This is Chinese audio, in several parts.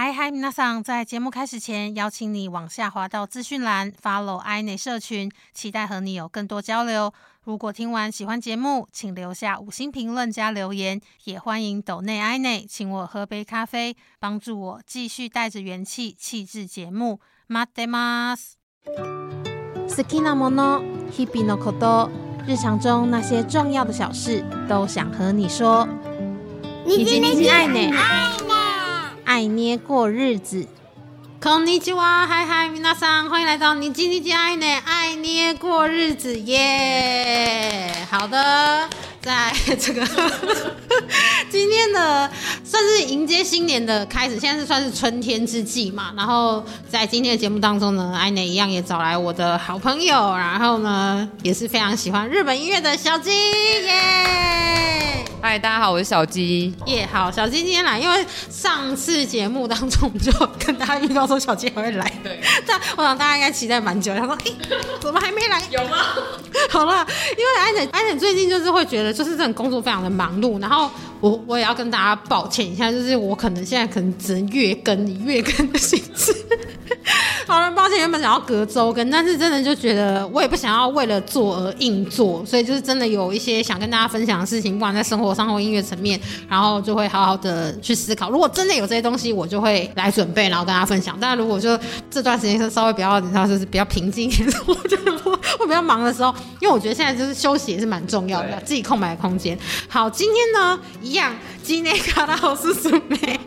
嗨嗨，皆さん！在节目开始前，邀请你往下滑到资讯栏，follow i 内社群，期待和你有更多交流。如果听完喜欢节目，请留下五星评论加留言，也欢迎抖内 i 内请我喝杯咖啡，帮助我继续带着元气气质节目。马德马斯，好きなもの、日々のこと、日常中那些重要的小事，都想和你说。你今天爱呢？ 爱捏过日子，こんにちは，嗨嗨，皆さん，欢迎来到你今天爱呢？爱捏过日子耶！好的，在这个今天的算是迎接新年的开始，现在是算是春天之际嘛。然后在今天的节目当中呢，爱呢一样也找来我的好朋友，然后呢也是非常喜欢日本音乐的小鸡耶。 嗨，大家好，我是小鸡耶。好，小鸡今天来，因为上次节目当中我就跟大家预告说小鸡还会来，对。但我想大家应该期待蛮久，他说：“哎，怎么还没来？有吗？”好了，因为安姐安姐最近就是会觉得就是这种工作非常的忙碌，然后我我也要跟大家抱歉一下，就是我可能现在可能只能月更，以月更的形式。好了，抱歉，原本想要隔周跟，但是真的就觉得我也不想要为了做而硬做，所以就是真的有一些想跟大家分享的事情，不管在生活上或音乐层面，然后就会好好的去思考。如果真的有这些东西，我就会来准备，然后跟大家分享。但如果就这段时间是稍微比较，你知道，就是比较平静一点，我觉得会会比较忙的时候，因为我觉得现在就是休息也是蛮重要的，自己空白的空间。好，今天呢，一样，今天卡拉奥斯苏梅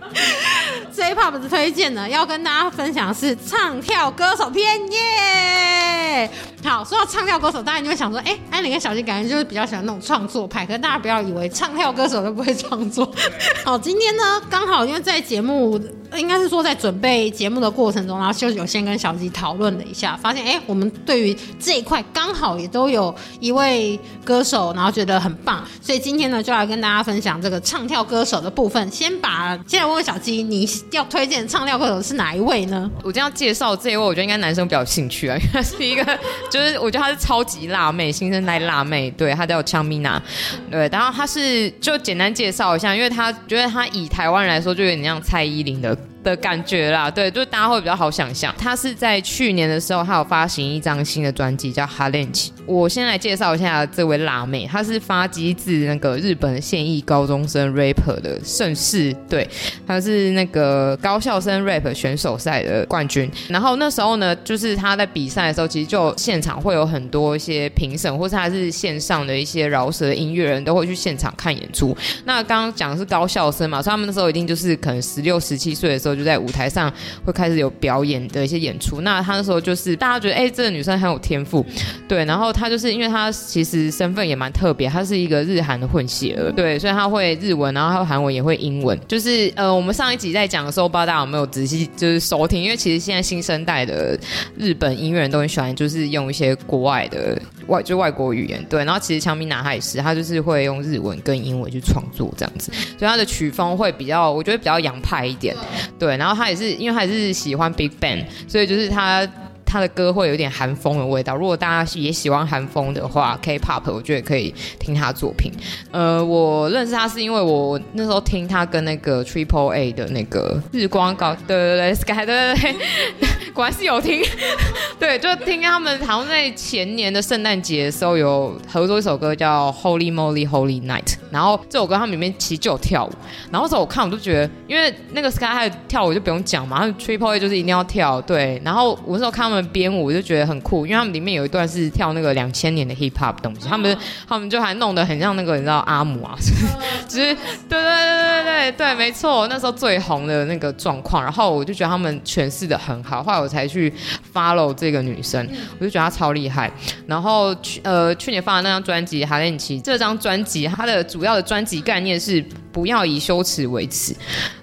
J Pop 的推荐呢，要跟大家分享是唱跳歌手篇耶。好，说到唱跳歌手，大家就会想说，哎，安妮跟小金感觉就是比较喜欢那种创作派，可是大家不要以为唱跳歌手都不会创作。好，今天呢，刚好因为在节目，应该是说在准备节目的过程中，然后就有先跟小鸡讨论了一下，发现，哎，我们对于这一块刚好也都有一位歌手，然后觉得很棒，所以今天呢，就来跟大家分享这个唱跳歌手的部分。先把，现在问问小鸡，你要推荐唱跳歌手是哪一位呢？我今天要介绍这一位，我觉得应该男生比较有兴趣啊，因为他是一个。就是我觉得她是超级辣妹，新生代辣妹，对她叫枪米娜，对，然后她是就简单介绍一下，因为她觉得她以台湾人来说，就有点像蔡依林的。episode. 的感觉啦，对，就大家会比较好想象。他是在去年的时候，他有发行一张新的专辑，叫《哈恋奇》。我先来介绍一下这位辣妹，她是发迹自那个日本现役高中生 rapper 的盛世，对，她是那个高校生 rap 选手赛的冠军。然后那时候呢，就是他在比赛的时候，其实就现场会有很多一些评审，或是他是线上的一些饶舌音乐人都会去现场看演出。那刚刚讲的是高校生嘛，所以他们那时候一定就是可能十六、十七岁的时候。就在舞台上会开始有表演的一些演出。那他那时候就是大家觉得，哎，这个女生很有天赋，对。然后她就是因为她其实身份也蛮特别，她是一个日韩的混血儿，对，所以她会日文，然后她韩文也会英文。就是呃，我们上一集在讲的时候，不知道大家有没有仔细就是收听，因为其实现在新生代的日本音乐人都很喜欢，就是用一些国外的外就外国语言，对。然后其实强明男他也是，他就是会用日文跟英文去创作这样子，所以他的曲风会比较，我觉得比较洋派一点，对。然后他也是，因为他也是喜欢 Big Bang，所以就是他他的歌会有点韩风的味道。如果大家也喜欢韩风的话，K-pop 我觉得可以听他作品。呃，我认识他是因为我那时候听他跟那个 Triple A 的那个日光高，对对对，Sky，对对对，果然是有听。对，就听他们好像在前年的圣诞节的时候有合作一首歌叫 Holy Moly Holy Night，然后这首歌他们里面其实就有跳舞。然后时候我看我就觉得，因为那个 Sky 他跳舞就不用讲嘛，他们 Triple A 就是一定要跳。对，然后我那时候看他们编舞我就觉得很酷，因为他们里面有一段是跳那个两千年的 Hip Hop 东西，他们他们就还弄得很像那个你知道阿姆啊，就是对对对对对对，没错，那时候最红的那个状况。然后我就觉得他们诠释的很好，后来我才去 follow 这个女生，我就觉得她超厉害。然后去呃去年发的那张专辑《哈恋奇》，这张专辑它的主要的专辑概念是不要以羞耻为耻。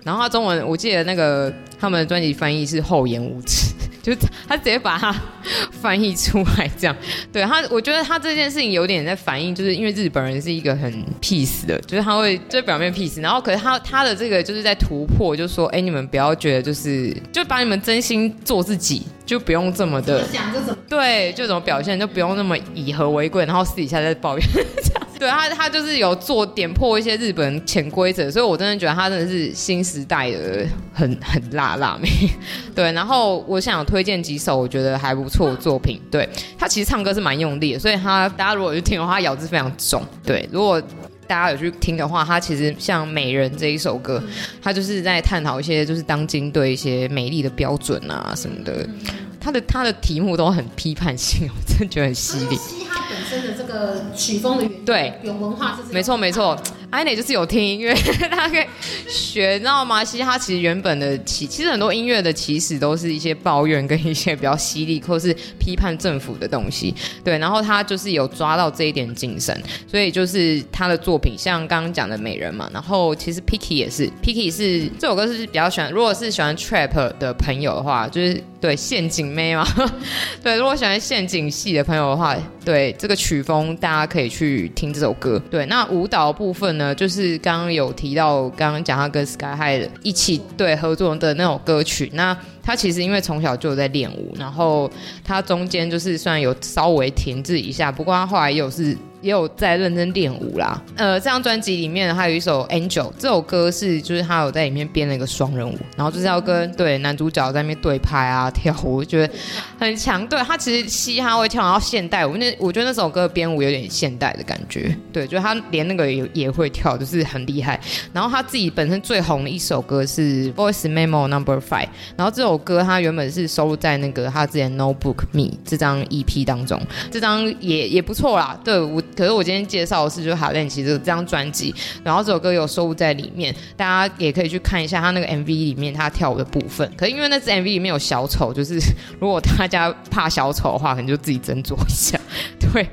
然后它中文我记得那个他们的专辑翻译是厚颜无耻。就他直接把它 翻译出来，这样对他，我觉得他这件事情有点在反映，就是因为日本人是一个很 peace 的，就是他会就表面 peace，然后可是他他的这个就是在突破，就说哎，你们不要觉得就是就把你们真心做自己，就不用这么的想这种对，就怎么表现就不用那么以和为贵，然后私底下在抱怨。对他他就是有做点破一些日本潜规则，所以我真的觉得他真的是新时代的很很辣辣妹。对，然后我想推荐几首我觉得还不错的作品。对他其实唱歌是蛮用力的，所以他大家如果去听的话，他咬字非常重。对，如果大家有去听的话，他其实像《美人》这一首歌，他就是在探讨一些就是当今对一些美丽的标准啊什么的。他的他的题目都很批判性，我真的觉得很犀利。嘻哈本身的这个曲风的原对有文化是没错没错，艾蕾就是有听音乐，他可以学，你知道吗？嘻哈其实原本的起，其实很多音乐的起始都是一些抱怨跟一些比较犀利或是批判政府的东西。对，然后他就是有抓到这一点精神，所以就是他的作品，像刚刚讲的美人嘛，然后其实 Picky 也是，Picky 是这首歌是比较喜欢，如果是喜欢 Trap 的朋友的话，就是对陷阱妹嘛，对，如果喜欢陷阱系的朋友的话，对这个曲风大家可以去听这首歌。对，那舞蹈部分呢，就是刚刚有提到，刚刚讲他跟 Sky High 一起对合作的那首歌曲，那。他其实因为从小就有在练舞，然后他中间就是虽然有稍微停滞一下，不过他后来也有是也有在认真练舞啦。呃，这张专辑里面还有一首《Angel》，这首歌是就是他有在里面编了一个双人舞，然后就是要跟对男主角在那边对拍啊跳舞，我觉得很强。对他其实嘻哈会跳，然后现代舞，那我觉得那首歌编舞有点现代的感觉。对，就是他连那个也也会跳，就是很厉害。然后他自己本身最红的一首歌是《Voice Memo Number Five》，然后这首。歌他原本是收录在那个他之前《Notebook Me》这张 EP 当中，这张也也不错啦。对我，可是我今天介绍的是就哈练奇这这张专辑，然后这首歌有收录在里面，大家也可以去看一下他那个 MV 里面他跳舞的部分。可是因为那支 MV 里面有小丑，就是 如果大家怕小丑的话，可能就自己斟酌一下。对，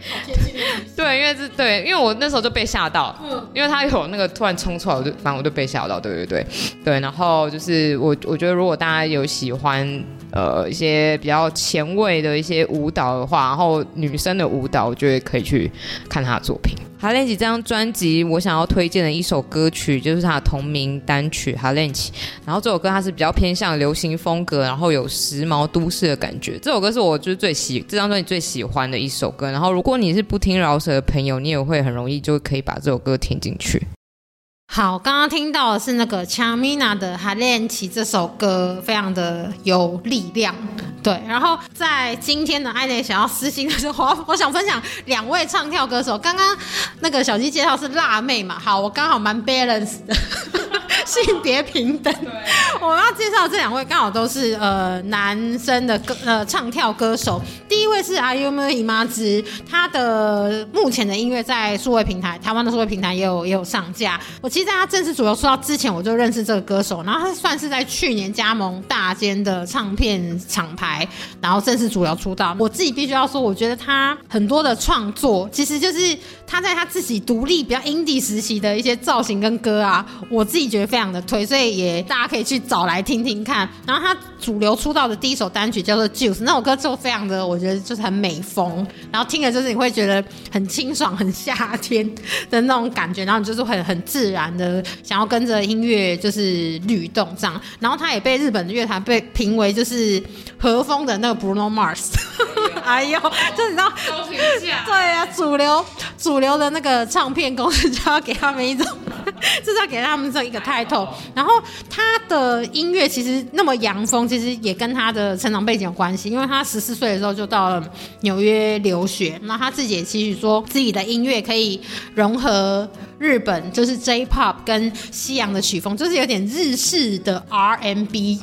对，因为是对，因为我那时候就被吓到，因为他有那个突然冲出来，我就反正我就被吓到。对对对对，然后就是我我觉得如果大家有喜欢。呃一些比较前卫的一些舞蹈的话，然后女生的舞蹈，我觉得可以去看她的作品。哈练奇这张专辑，我想要推荐的一首歌曲就是他的同名单曲《哈练奇》。然后这首歌它是比较偏向流行风格，然后有时髦都市的感觉。这首歌是我就是最喜这张专辑最喜欢的一首歌。然后如果你是不听饶舌的朋友，你也会很容易就可以把这首歌听进去。好，刚刚听到的是那个 Chamina 的《哈练奇》这首歌，非常的有力量。对，然后在今天的爱内想要私心的时候，我想分享两位唱跳歌手。刚刚那个小鸡介绍是辣妹嘛？好，我刚好蛮 balance 的。性别平等，我要介绍这两位刚好都是呃男生的歌呃唱跳歌手。第一位是阿 U 妹姨妈之，他的目前的音乐在数位平台，台湾的数位平台也有也有上架。我其实在他正式主流出道之前，我就认识这个歌手，然后他算是在去年加盟大间的唱片厂牌，然后正式主流出道。我自己必须要说，我觉得他很多的创作，其实就是他在他自己独立比较 indie 时期的一些造型跟歌啊，我自己觉得非。这样的推，所以也大家可以去找来听听看。然后他主流出道的第一首单曲叫做《Juice》，那首歌就非常的，我觉得就是很美风，然后听了就是你会觉得很清爽、很夏天的那种感觉，然后你就是很很自然的想要跟着音乐就是律动这样。然后他也被日本的乐坛被评为就是和风的那个 Bruno Mars。哎呦，就你知道，对啊，主流主流的那个唱片公司就要给他们一种，就是要给他们这一个态。然后他的音乐其实那么洋风，其实也跟他的成长背景有关系。因为他十四岁的时候就到了纽约留学，那他自己也期许说自己的音乐可以融合日本，就是 J-pop 跟西洋的曲风，就是有点日式的 R&B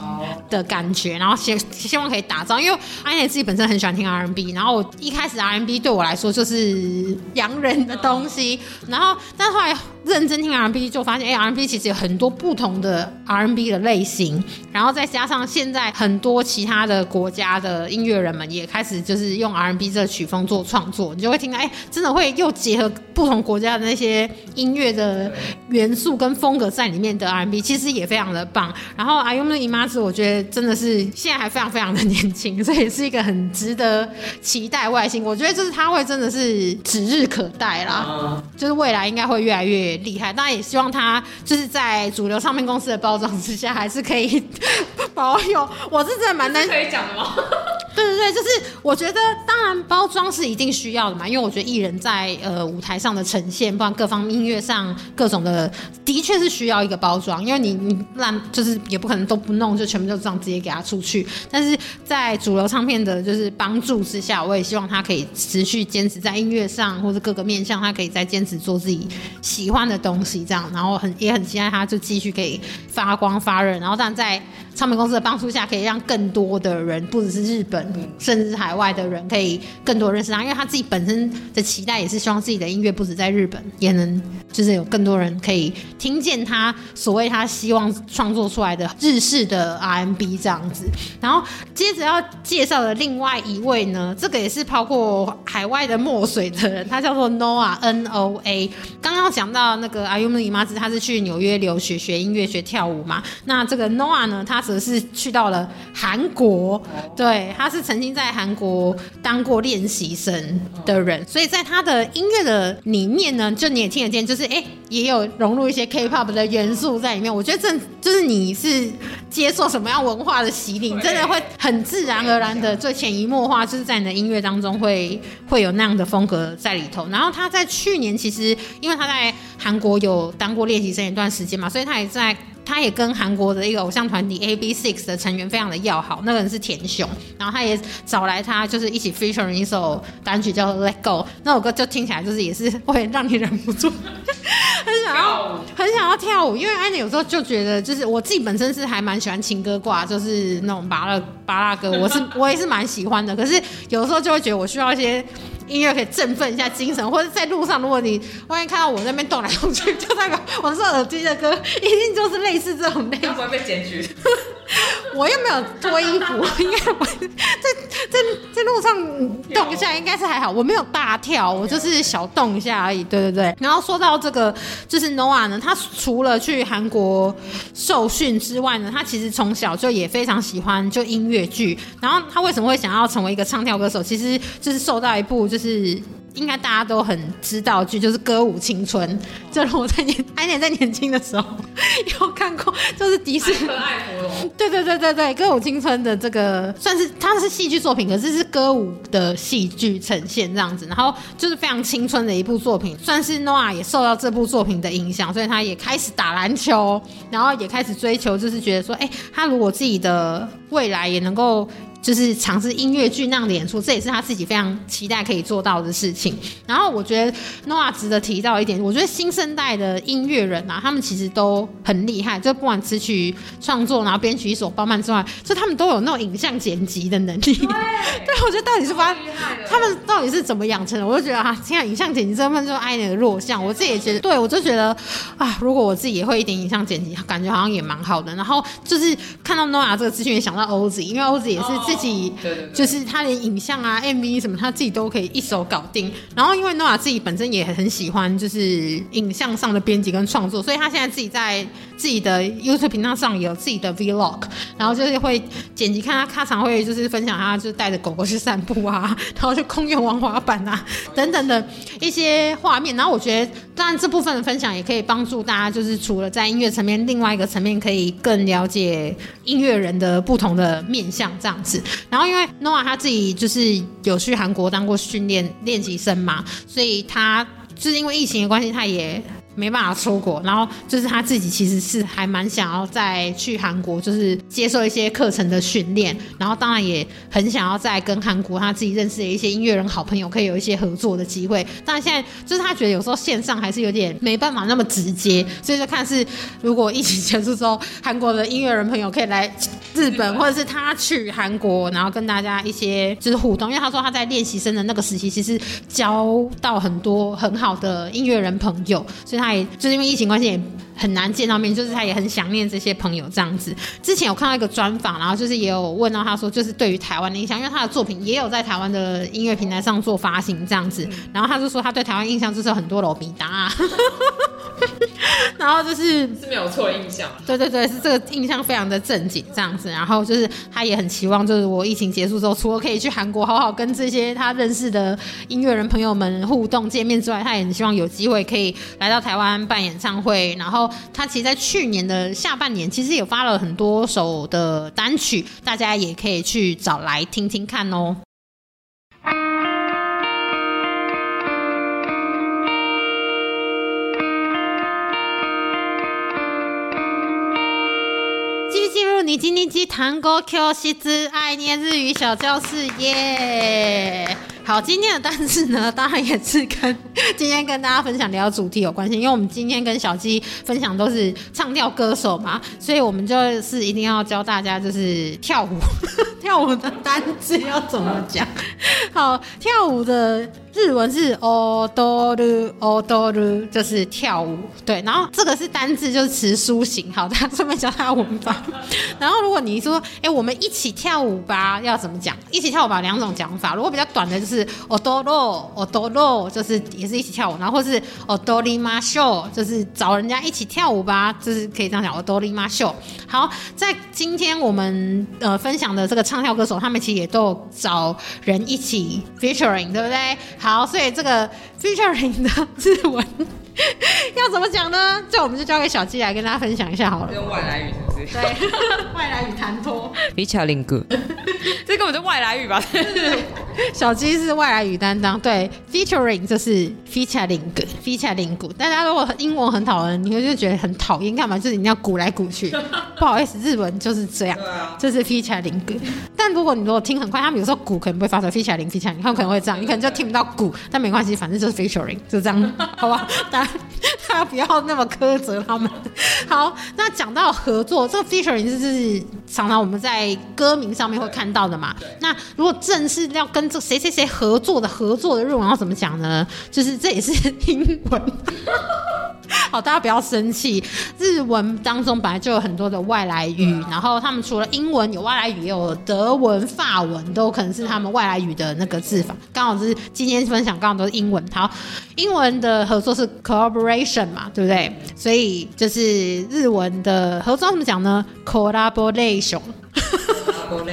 的感觉。然后希希望可以打造，因为安妮自己本身很喜欢听 R&B，然后我一开始 R&B 对我来说就是洋人的东西，然后但后来认真听 R&B 就发现，哎，R&B 其实有很多。不同的 R&B 的类型，然后再加上现在很多其他的国家的音乐人们也开始就是用 R&B 这个曲风做创作，你就会听到，哎，真的会又结合不同国家的那些音乐的元素跟风格在里面的 R&B，其实也非常的棒。然后阿优的姨妈子，我觉得真的是现在还非常非常的年轻，所以是一个很值得期待外星。我觉得就是他会真的是指日可待啦，就是未来应该会越来越厉害。当然也希望他就是在主。流唱片公司的包装之下，还是可以 保有。我是真的蛮担心可以讲的吗？对对对，就是我觉得当然包装是一定需要的嘛，因为我觉得艺人在呃舞台上的呈现，不然各方音乐上各种的，的确是需要一个包装，因为你你烂就是也不可能都不弄，就全部就这样直接给他出去。但是在主流唱片的就是帮助之下，我也希望他可以持续坚持在音乐上或者各个面向，他可以再坚持做自己喜欢的东西，这样，然后很也很期待他就继续可以发光发热，然后但在唱片公司的帮助下，可以让更多的人，不只是日本，甚至是海外的人，可以更多认识他，因为他自己本身的期待也是希望自己的音乐不止在日本，也能就是有更多人可以听见他所谓他希望创作出来的日式的 R&B 这样子。然后接着要介绍的另外一位呢，这个也是包括海外的墨水的人，他叫做 Noah N O A。刚刚讲到那个 Ayumi 妈子，他是去纽约留学学音乐学跳舞嘛，那这个 Noah 呢，他则是去到了韩国，对，他是曾经在韩国当过练习生的人，所以在他的音乐的里面呢，就你也听得见，就是哎，也有融入一些 K-pop 的元素在里面。我觉得这就是你是接受什么样文化的洗礼，真的会很自然而然的，最潜移默化，就是在你的音乐当中会会有那样的风格在里头。然后他在去年其实，因为他在韩国有当过练习生一段时间嘛，所以他也在。他也跟韩国的一个偶像团体 A B Six 的成员非常的要好，那个人是田雄，然后他也找来他，就是一起 feature 一首单曲叫 Let Go，那首歌就听起来就是也是会让你忍不住 很想要很想要跳舞，因为安妮有时候就觉得，就是我自己本身是还蛮喜欢情歌挂，就是那种巴拉巴拉歌，我是我也是蛮喜欢的，可是有时候就会觉得我需要一些。音乐可以振奋一下精神，或者在路上，如果你万一看到我那边动来动去，就代表我是耳机的歌，一定就是类似这种类型。不会被检举。我又没有脱衣服，应该我在在在路上动一下，应该是还好。我没有大跳，我就是小动一下而已。对对对。然后说到这个，就是 Noah 呢，他除了去韩国受训之外呢，他其实从小就也非常喜欢就音乐剧。然后他为什么会想要成为一个唱跳歌手？其实就是受到一部就是。应该大家都很知道剧，就是《歌舞青春》。就是我在年，安年在年轻的时候 有看过，就是迪士尼。对对对对对，《歌舞青春》的这个算是它是戏剧作品，可是是歌舞的戏剧呈现这样子。然后就是非常青春的一部作品，算是 Noah 也受到这部作品的影响，所以他也开始打篮球，然后也开始追求，就是觉得说，哎，他如果自己的未来也能够。就是尝试音乐剧那样的演出，这也是他自己非常期待可以做到的事情。然后我觉得 Noah 值得提到一点，我觉得新生代的音乐人啊，他们其实都很厉害，就不管词曲创作，然后编曲一首包办之外，就他们都有那种影像剪辑的能力。对，我觉得到底是发他们到底是怎么养成的？我就觉得啊，现在影像剪辑这份就爱你的弱项。我自己也觉得，对我就觉得啊，如果我自己也会一点影像剪辑，感觉好像也蛮好的。然后就是看到 Noah 这个资讯，也想到 Oz，因为 Oz 也是自自己就是他连影像啊、MV 什么，他自己都可以一手搞定。然后因为诺亚自己本身也很喜欢，就是影像上的编辑跟创作，所以他现在自己在自己的 YouTube 频道上有自己的 Vlog，然后就是会剪辑，看他他常会就是分享他就是带着狗狗去散步啊，然后去公园玩滑板啊等等的一些画面。然后我觉得，当然这部分的分享也可以帮助大家，就是除了在音乐层面，另外一个层面可以更了解音乐人的不同的面相这样子。然后。因为 n o a 他自己就是有去韩国当过训练练习生嘛，所以他就是因为疫情的关系，他也。没办法出国，然后就是他自己其实是还蛮想要再去韩国，就是接受一些课程的训练，然后当然也很想要再跟韩国他自己认识的一些音乐人好朋友可以有一些合作的机会。但现在就是他觉得有时候线上还是有点没办法那么直接，所以就看是如果疫情结束之后，韩国的音乐人朋友可以来日本，或者是他去韩国，然后跟大家一些就是互动。因为他说他在练习生的那个时期，其实交到很多很好的音乐人朋友，所以他。就是因为疫情关系很难见到面，就是他也很想念这些朋友这样子。之前有看到一个专访，然后就是也有问到他说，就是对于台湾的印象，因为他的作品也有在台湾的音乐平台上做发行这样子。然后他就说他对台湾印象就是很多罗比达。然后就是是没有错印象。对对对，是这个印象非常的正经这样子。然后就是他也很期望，就是我疫情结束之后，除了可以去韩国好好跟这些他认识的音乐人朋友们互动见面之外，他也很希望有机会可以来到台湾办演唱会。然后他其实，在去年的下半年，其实也发了很多首的单曲，大家也可以去找来听听看哦。继续进入你今天机弹歌 Q 西之爱念日语小教室耶。好，今天的单词呢，当然也是跟今天跟大家分享聊主题有关系，因为我们今天跟小鸡分享都是唱跳歌手嘛，所以我们就是一定要教大家就是跳舞，跳舞的单字要怎么讲。好，跳舞的日文是 odoru odoru，就是跳舞。对，然后这个是单字，就是词书型。好，大家顺便教他文法。然后如果你说，哎，我们一起跳舞吧，要怎么讲？一起跳舞吧，两种讲法。如果比较短的，就是 odoru odoru，就是也是一起跳舞。然后或是 odori masho，就是找人家一起跳舞吧，就是可以这样讲 odori masho。好，在今天我们呃分享的这个唱唱跳歌手，他们其实也都有找人一起 featuring，对不对？好，所以这个 featuring 的日文 要怎么讲呢？这我们就交给小鸡来跟大家分享一下好了。用外来语是不是？对，外来语弹托。比巧林哥，这根本就外来语吧？小鸡是外来语担当，对，featuring 就是 featuring，featuring 鼓。大家如果英文很讨厌，你会就觉得很讨厌，干嘛？就是你要鼓来鼓去。不好意思，日文就是这样，就是 featuring 鼓。但如果你如果听很快，他们有时候鼓可能不会发出 featuring，featuring，他们可能会这样，你可能就听不到鼓，但没关系，反正就是 featuring，就这样，好吧？大家大家不要那么苛责他们。好，那讲到合作，这个 featuring 就是常常我们在歌名上面会看到的嘛。那如果正式要跟这谁谁谁合作的合作的日文要怎么讲呢？就是这也是英文。好，大家不要生气。日文当中本来就有很多的外来语，然后他们除了英文有外来语，也有德文、法文，都可能是他们外来语的那个字法。刚好是今天分享，刚好都是英文。好，英文的合作是 collaboration 嘛，对不对？所以就是日文的合作怎么讲呢？collaboration。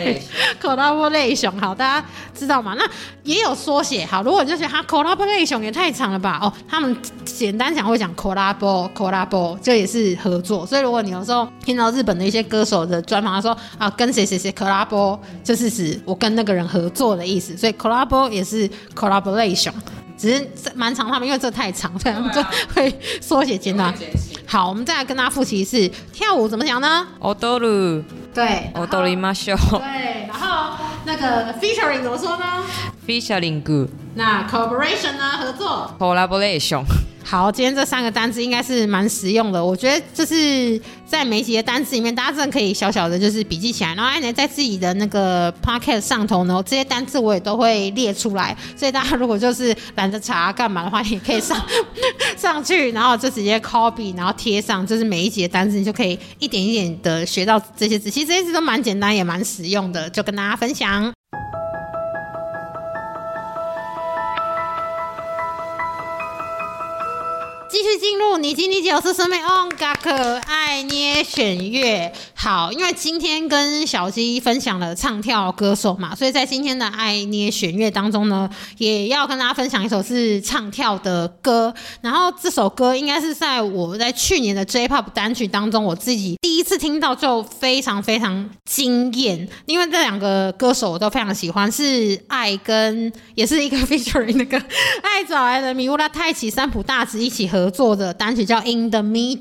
collaboration 好，大家知道吗？那也有缩写。好，如果你就觉得它 collaboration 也太长了吧？哦，他们简单讲会讲 Collabo，Collabo，这也是合作。所以如果你有时候听到日本的一些歌手的专访，他说啊跟谁谁谁 Collabo，就是指我跟那个人合作的意思。所以 Collabo 也是 collaboration，只是蛮长，他们因为这太长，所以他们就会缩写简单。好，我们再来跟大家复习一次跳舞怎么讲呢？odoru，对，odorima show，对，然后那个 featuring 怎么说呢？featuring good，那 cooperation 呢？合作，collaboration。好，今天这三个单词应该是蛮实用的。我觉得就是在每集的单词里面，大家真的可以小小的就是笔记起来。然后安妮在自己的那个 pocket 上头呢，这些单词我也都会列出来。所以大家如果就是懒得查干嘛的话，也可以上 上去，然后就直接 copy，然后贴上，就是每一集的单词，你就可以一点一点的学到这些字。其实这些字都蛮简单，也蛮实用的，就跟大家分享。继续进入你今天九十四妹 on 嘎可爱捏选乐。好，因为今天跟小鸡分享了唱跳歌手嘛，所以在今天的爱捏选乐当中呢，也要跟大家分享一首是唱跳的歌。然后这首歌应该是在我在去年的 J-pop 单曲当中，我自己第一次听到就非常非常惊艳，因为这两个歌手我都非常喜欢，是爱跟也是一个 featuring 那个爱找来的米乌拉太奇三浦大志一起合。合作的单曲叫《In the Middle》。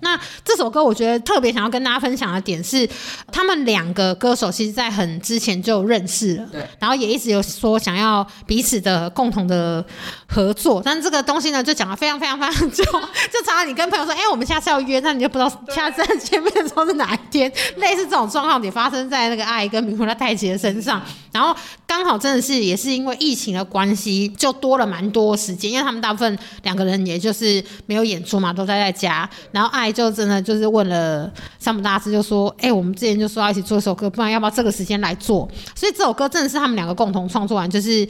那这首歌我觉得特别想要跟大家分享的点是，他们两个歌手其实在很之前就认识了，对，然后也一直有说想要彼此的共同的合作。但这个东西呢，就讲的非常非常非常久，就常常你跟朋友说，哎，我们下次要约，那你就不知道下次见面的时候是哪一天。类似这种状况也发生在那个爱跟米库拉太奇的身上。然后刚好真的是也是因为疫情的关系，就多了蛮多时间，因为他们大部分两个人也就是没有演出嘛，都待在家。然后爱就真的就是问了山姆大师，就说：“哎、我们之前就说要一起做一首歌，不然要不要这个时间来做？”所以这首歌真的是他们两个共同创作完，就是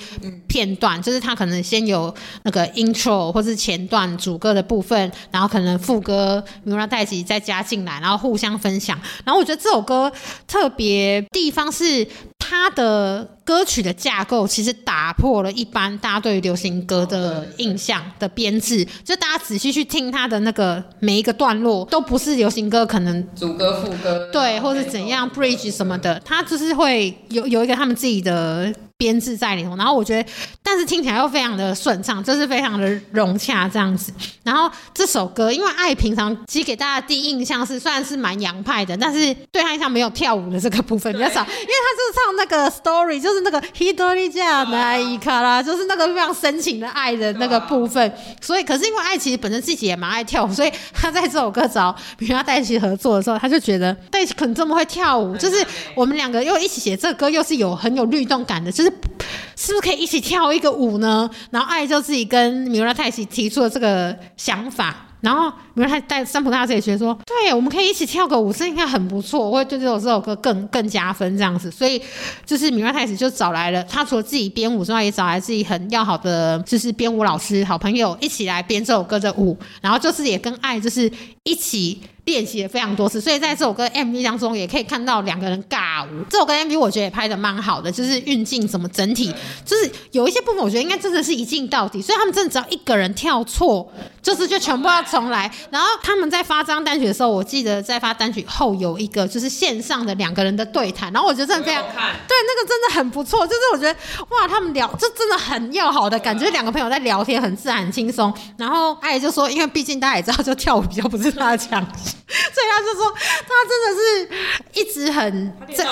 片段，就是他可能先有那个 intro 或是前段主歌的部分，然后可能副歌米拉代吉再加进来，然后互相分享。然后我觉得这首歌特别地方是它的歌曲的架构，其实打破了一般大家对于流行歌的印象的编制。就大家仔细去听它的那个每一个段落，都不是流行歌可能主歌副歌对，或是怎样 bridge 什么的，它就是会有有一个他们自己的编制在里头。然后我觉得，但是听起来又非常的顺畅，就是非常的融洽这样子。然后这首歌，因为爱平常其实给大家第一印象是虽然是蛮洋派的，但是对他印象没有跳舞的这个部分比较少，因为他就是唱那个 story，就是那个 hidori 这样的伊卡啦，就是那个非常深情的爱的那个部分。所以，可是因为爱其实本身自己也蛮爱跳舞，所以他在这首歌找比如他在一起合作的时候，他就觉得在一起可能这么会跳舞，就是我们两个又一起写这个歌，又是有很有律动感的，就是是不是可以一起跳一个舞呢？然后爱就自己跟米拉泰一起提出了这个想法。然后米拉泰带三浦大师也觉得说，对，我们可以一起跳个舞，这应该很不错，我会对这首这首歌更更加分这样子。所以就是米拉泰子就找来了，他除了自己编舞之外，也找来自己很要好的就是编舞老师、好朋友一起来编这首歌的舞，然后就是也跟爱就是一起。练习了非常多次，所以在这首歌 MV 当中也可以看到两个人尬舞。这首歌 MV 我觉得也拍的蛮好的，就是运镜什么整体，就是有一些部分我觉得应该真的是一镜到底，所以他们真的只要一个人跳错，就是就全部要重来。然后他们在发这张单曲的时候，我记得在发单曲后有一个就是线上的两个人的对谈，然后我觉得真的非常对，那个真的很不错，就是我觉得哇，他们聊这真的很要好的感觉，两个朋友在聊天很自然很轻松。然后爱就说，因为毕竟大家也知道，就跳舞比较不是他的强项。所以他就说，他真的是一直很这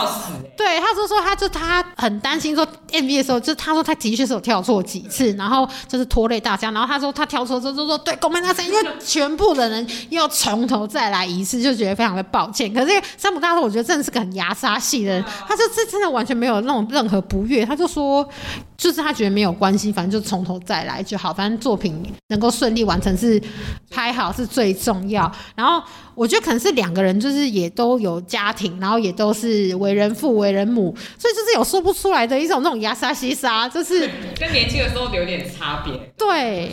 对，他就说他就他很担心说 MV 的时候，就他说他的确是有跳错几次，然后就是拖累大家。然后他说他跳错之后就说对，公门大赛，因为全部的人又要从头再来一次，就觉得非常的抱歉。可是山姆大叔，我觉得真的是个很牙杀系的人，他就这真的完全没有那种任何不悦，他就说就是他觉得没有关系，反正就从头再来就好，反正作品能够顺利完成是拍好是最重要。然后我觉得可能是两个人就是也都有家庭，然后也都是为人父为人母，所以就是有说不出来的一种那种牙杀西杀，就是跟年轻的时候有点差别。对，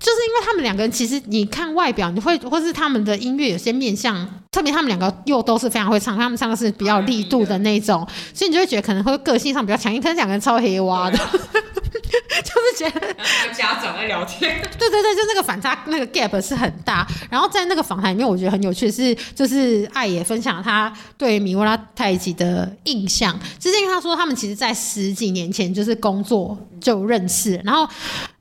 就是因为他们两个人其实你看外表，你会或是他们的音乐有些面向，特别他们两个又都是非常会唱，他们唱的是比较力度的那种，所以你就会觉得可能会个性上比较强硬，可是两个人超黑蛙的。就是觉得家长在聊天，对对对，就那个反差，那个 gap 是很大。然后在那个访谈里面，我觉得很有趣的是，就是爱也分享他对米沃拉太极的印象，就是因为他说他们其实在十几年前就是工作就认识，然后。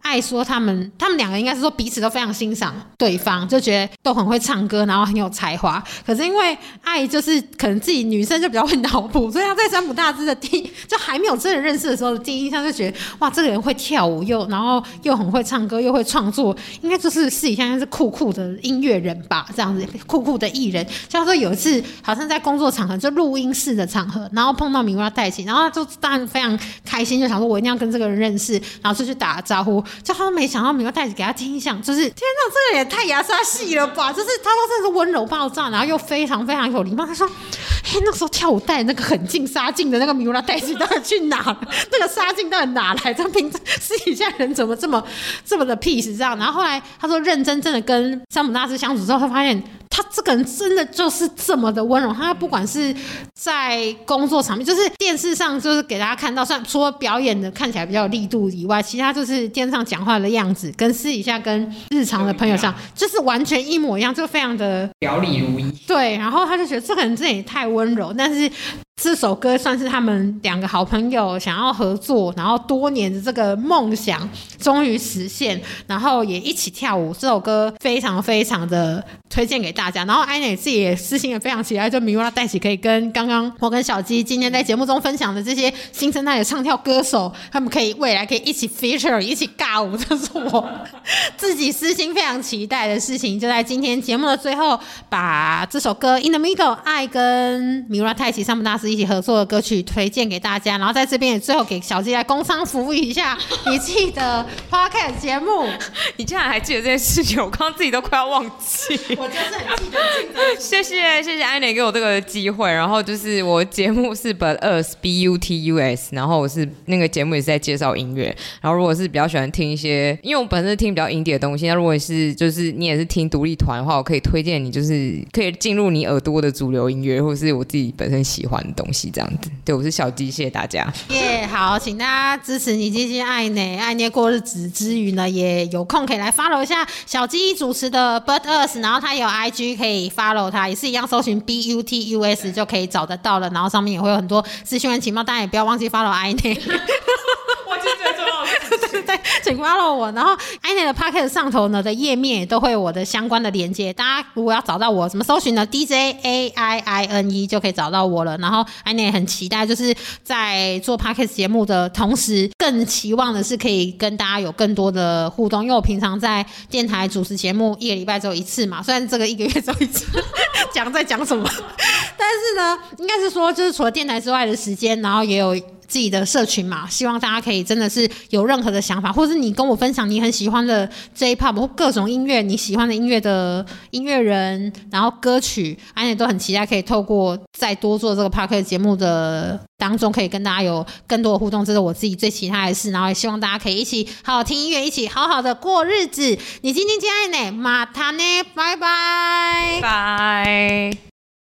爱说他们，他们两个应该是说彼此都非常欣赏对方，就觉得都很会唱歌，然后很有才华。可是因为爱就是可能自己女生就比较会脑补，所以他在山姆大师的第就还没有真的认识的时候，第一印象就觉得哇，这个人会跳舞，又然后又很会唱歌，又会创作，应该就是私底下应该是酷酷的音乐人吧，这样子酷酷的艺人。像说有一次好像在工作场合，就录音室的场合，然后碰到米拉戴奇，然后就当然非常开心，就想说我一定要跟这个人认识，然后就去打招呼。就他没想到米拉戴奇给他听印象，就是天哪，这个也太牙刷细了吧！就是他说真的是温柔爆炸，然后又非常非常有礼貌。他说：“嘿，那时候跳舞带那个很近杀镜的那个米拉戴奇到底去哪了？那个杀镜到底哪来？这平常私底下人怎么这么这么的 peace 这样？”然后后来他说认真真的跟山姆大师相处之后，他发现。他这个人真的就是这么的温柔，他不管是在工作场面，就是电视上就是给大家看到，算除了表演的看起来比较有力度以外，其他就是电视上讲话的样子，跟私底下跟日常的朋友上就是完全一模一样，就非常的表里如一。对，然后他就觉得这个人真的也太温柔，但是。这首歌算是他们两个好朋友想要合作，然后多年的这个梦想终于实现，然后也一起跳舞。这首歌非常非常的推荐给大家。然后艾内自己也私心也非常期待，就米拉戴奇可以跟刚刚我跟小鸡今天在节目中分享的这些新生代的唱跳歌手，他们可以未来可以一起 feature 一起尬舞，这是我自己私心非常期待的事情。就在今天节目的最后，把这首歌《In the Middle》爱跟米拉泰奇、山姆大师。一起合作的歌曲推荐给大家。然后在这边也最后给小鸡来工商服务一下，你自己的 podcast 节目。你竟然还记得这件事情，我刚刚自己都快要忘记。我就是很记得记得。谢谢谢谢安妮给我这个机会，然后就是我节目是 But Us B U T U S，然后我是那个节目也是在介绍音乐，然后如果是比较喜欢听一些，因为我本身听比较 indie 的东西，那如果是就是你也是听独立团的话，我可以推荐你就是可以进入你耳朵的主流音乐，或是我自己本身喜欢的东西这样子。对我是小鸡，谢谢大家。耶、好，请大家支持你基金爱呢，爱捏过日子之余呢，也有空可以来 follow 一下小鸡主持的 birth 然后他有 IG 可以 follow 他，也是一样搜寻 B U T U S 就可以找得到了，然后上面也会有很多资讯跟情报，大家也不要忘记 follow 爱捏。我记得最重要的对对，请 follow 我。然后 i n e 的 p o c k e t 上头呢的页面也都会有我的相关的连接，大家如果要找到我，怎么搜寻呢？DJ A I I N E 就可以找到我了。然后 i n e 很期待，就是在做 p o c k e t 节目的同时，更期望的是可以跟大家有更多的互动，因为我平常在电台主持节目一个礼拜只有一次嘛，虽然这个一个月只有一次，讲在讲什么，但是呢，应该是说就是除了电台之外的时间，然后也有。自己的社群嘛，希望大家可以真的是有任何的想法，或者是你跟我分享你很喜欢的 J-pop 或各种音乐，你喜欢的音乐的音乐人，然后歌曲，安也都很期待可以透过再多做这个 p a r k 节目的当中，可以跟大家有更多的互动，这是我自己最期待的事。然后也希望大家可以一起好好听音乐，一起好好的过日子。你今天亲爱呢，马塔呢，拜拜。拜。